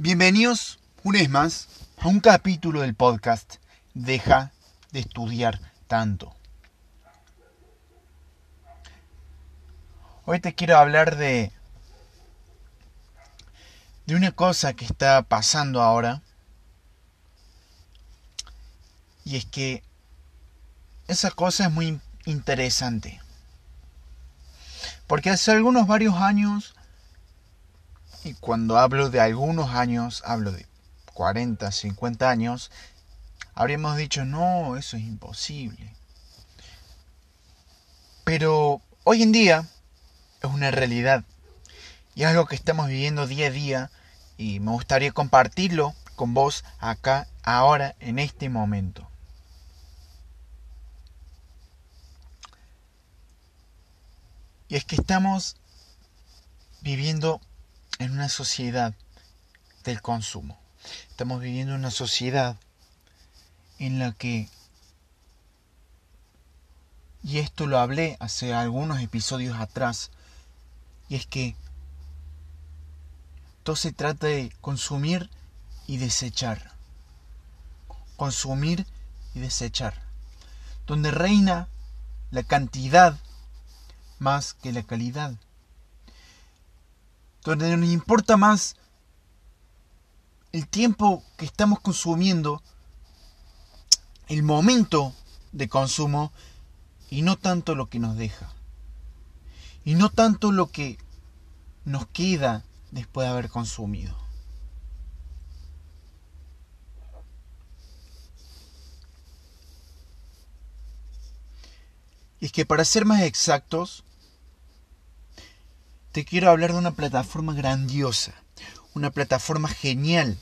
Bienvenidos una vez más a un capítulo del podcast Deja de estudiar tanto. Hoy te quiero hablar de de una cosa que está pasando ahora y es que esa cosa es muy interesante. Porque hace algunos varios años y cuando hablo de algunos años, hablo de 40, 50 años, habríamos dicho, no, eso es imposible. Pero hoy en día es una realidad y es algo que estamos viviendo día a día y me gustaría compartirlo con vos acá, ahora, en este momento. Y es que estamos viviendo en una sociedad del consumo. Estamos viviendo en una sociedad en la que, y esto lo hablé hace algunos episodios atrás, y es que todo se trata de consumir y desechar. Consumir y desechar. Donde reina la cantidad más que la calidad donde nos importa más el tiempo que estamos consumiendo, el momento de consumo y no tanto lo que nos deja. Y no tanto lo que nos queda después de haber consumido. Y es que para ser más exactos, te quiero hablar de una plataforma grandiosa, una plataforma genial,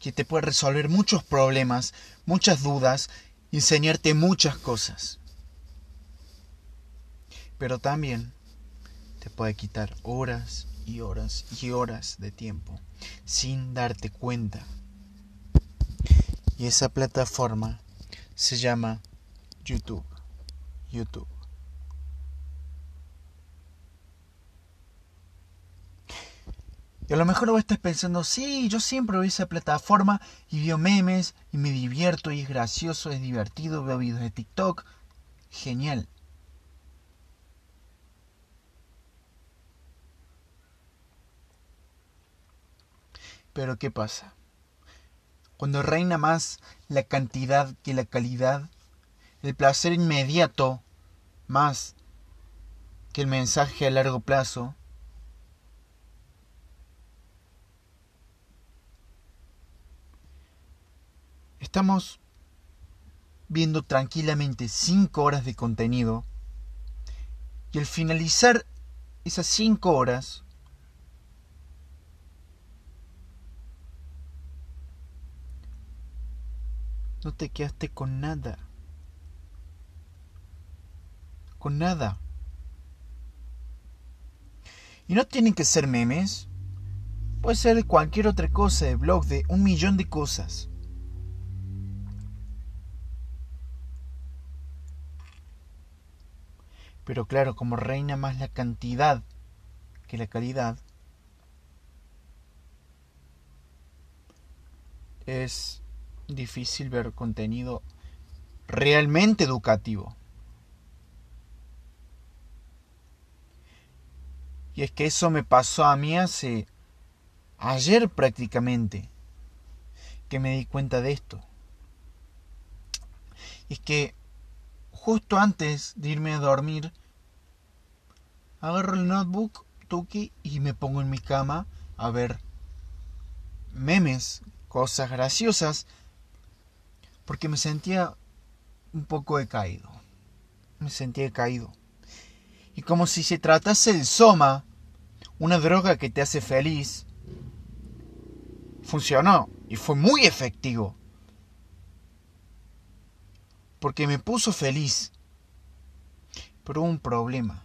que te puede resolver muchos problemas, muchas dudas, enseñarte muchas cosas. Pero también te puede quitar horas y horas y horas de tiempo sin darte cuenta. Y esa plataforma se llama YouTube. YouTube. Y a lo mejor vos estás pensando, sí, yo siempre veo esa plataforma y veo memes y me divierto y es gracioso, es divertido, veo videos de TikTok. Genial. Pero ¿qué pasa? Cuando reina más la cantidad que la calidad, el placer inmediato más que el mensaje a largo plazo, Estamos viendo tranquilamente 5 horas de contenido y al finalizar esas 5 horas no te quedaste con nada. Con nada. Y no tienen que ser memes. Puede ser cualquier otra cosa, de blog, de un millón de cosas. Pero claro, como reina más la cantidad que la calidad, es difícil ver contenido realmente educativo. Y es que eso me pasó a mí hace ayer prácticamente que me di cuenta de esto. Y es que justo antes de irme a dormir, agarro el notebook, Tuki, y me pongo en mi cama a ver memes, cosas graciosas, porque me sentía un poco decaído. Me sentía decaído. Y como si se tratase del soma, una droga que te hace feliz, funcionó y fue muy efectivo porque me puso feliz. Pero un problema.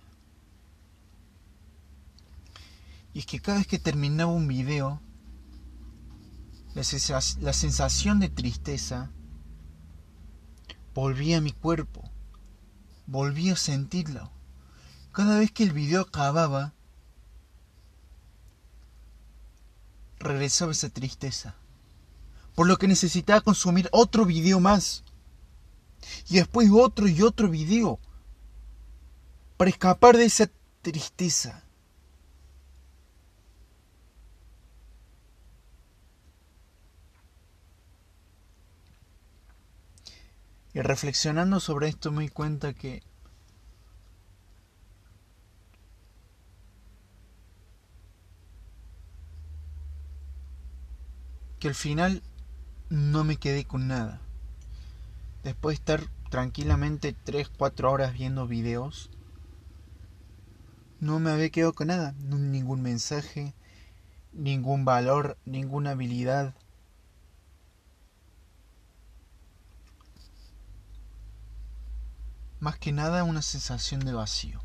Y es que cada vez que terminaba un video, la, sensación de tristeza volvía a mi cuerpo. Volvía a sentirlo. Cada vez que el video acababa, regresaba esa tristeza. Por lo que necesitaba consumir otro video más. Y después otro y otro video. Para escapar de esa tristeza. Y reflexionando sobre esto me di cuenta que que al final no me quedé con nada. Después de estar tranquilamente 3, 4 horas viendo videos, no me había quedado con nada. Ningún mensaje, ningún valor, ninguna habilidad. Más que nada una sensación de vacío.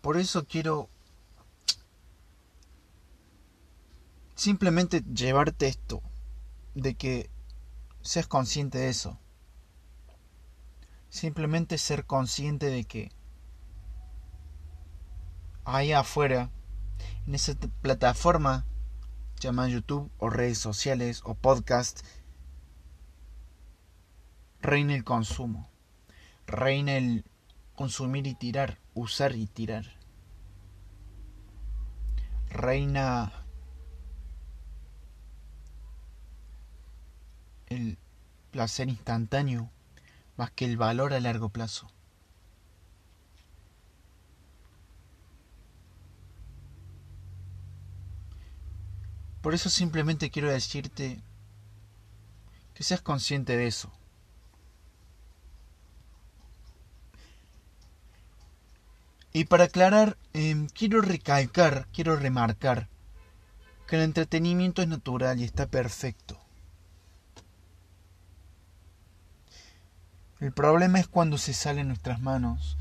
Por eso quiero simplemente llevarte esto, de que seas consciente de eso. Simplemente ser consciente de que ahí afuera, en esa plataforma llamada YouTube o redes sociales o podcast, reina el consumo, reina el consumir y tirar, usar y tirar reina el placer instantáneo más que el valor a largo plazo. Por eso simplemente quiero decirte que seas consciente de eso. Y para aclarar, em, quiero recalcar, quiero remarcar que el entretenimiento es natural y está perfecto. El problema es cuando se sale en nuestras manos.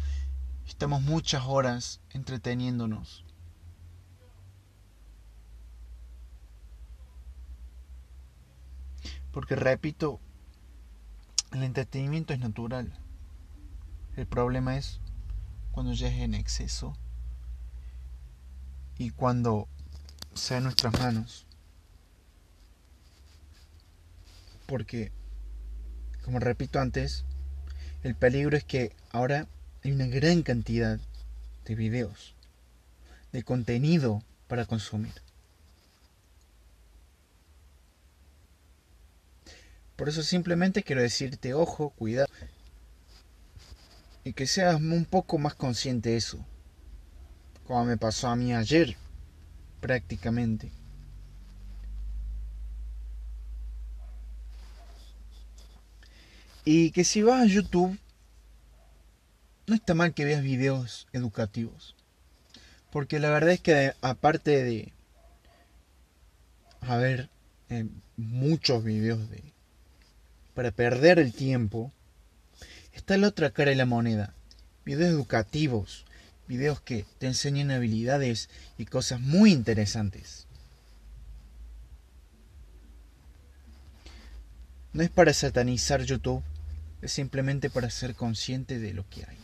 Estamos muchas horas entreteniéndonos. Porque repito, el entretenimiento es natural. El problema es cuando ya es en exceso y cuando sea en nuestras manos. Porque, como repito antes, el peligro es que ahora hay una gran cantidad de videos, de contenido para consumir. Por eso simplemente quiero decirte, ojo, cuidado y que seas un poco más consciente de eso, como me pasó a mí ayer, prácticamente. Y que si vas a YouTube, no está mal que veas videos educativos. Porque la verdad es que aparte de haber eh, muchos videos de para perder el tiempo, está la otra cara de la moneda. Videos educativos, videos que te enseñan habilidades y cosas muy interesantes. No es para satanizar YouTube, es simplemente para ser consciente de lo que hay.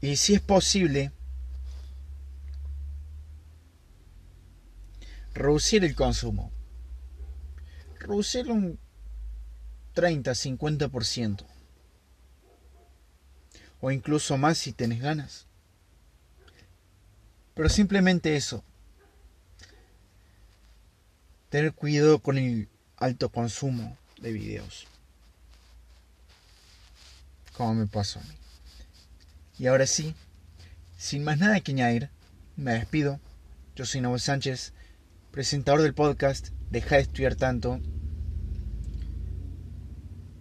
Y si es posible, reducir el consumo reducirlo un 30-50%. O incluso más si tenés ganas. Pero simplemente eso. Tener cuidado con el alto consumo de videos. Como me pasó a mí. Y ahora sí, sin más nada que añadir, me despido. Yo soy Noel Sánchez, presentador del podcast Deja de estudiar tanto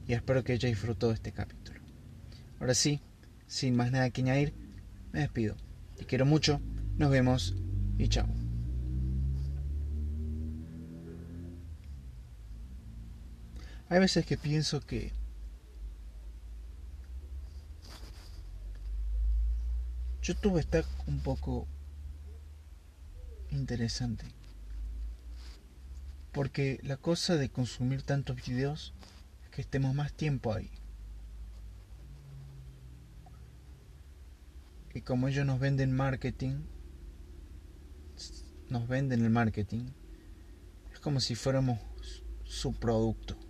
y espero que haya disfrutado este capítulo. Ahora sí, sin más nada que añadir, me despido. Te quiero mucho, nos vemos y chao. Hay veces que pienso que YouTube está un poco interesante. Porque la cosa de consumir tantos videos es que estemos más tiempo ahí. Y como ellos nos venden marketing, nos venden el marketing, es como si fuéramos su producto.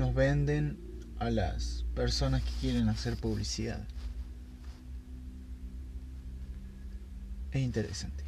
Nos venden a las personas que quieren hacer publicidad. Es interesante.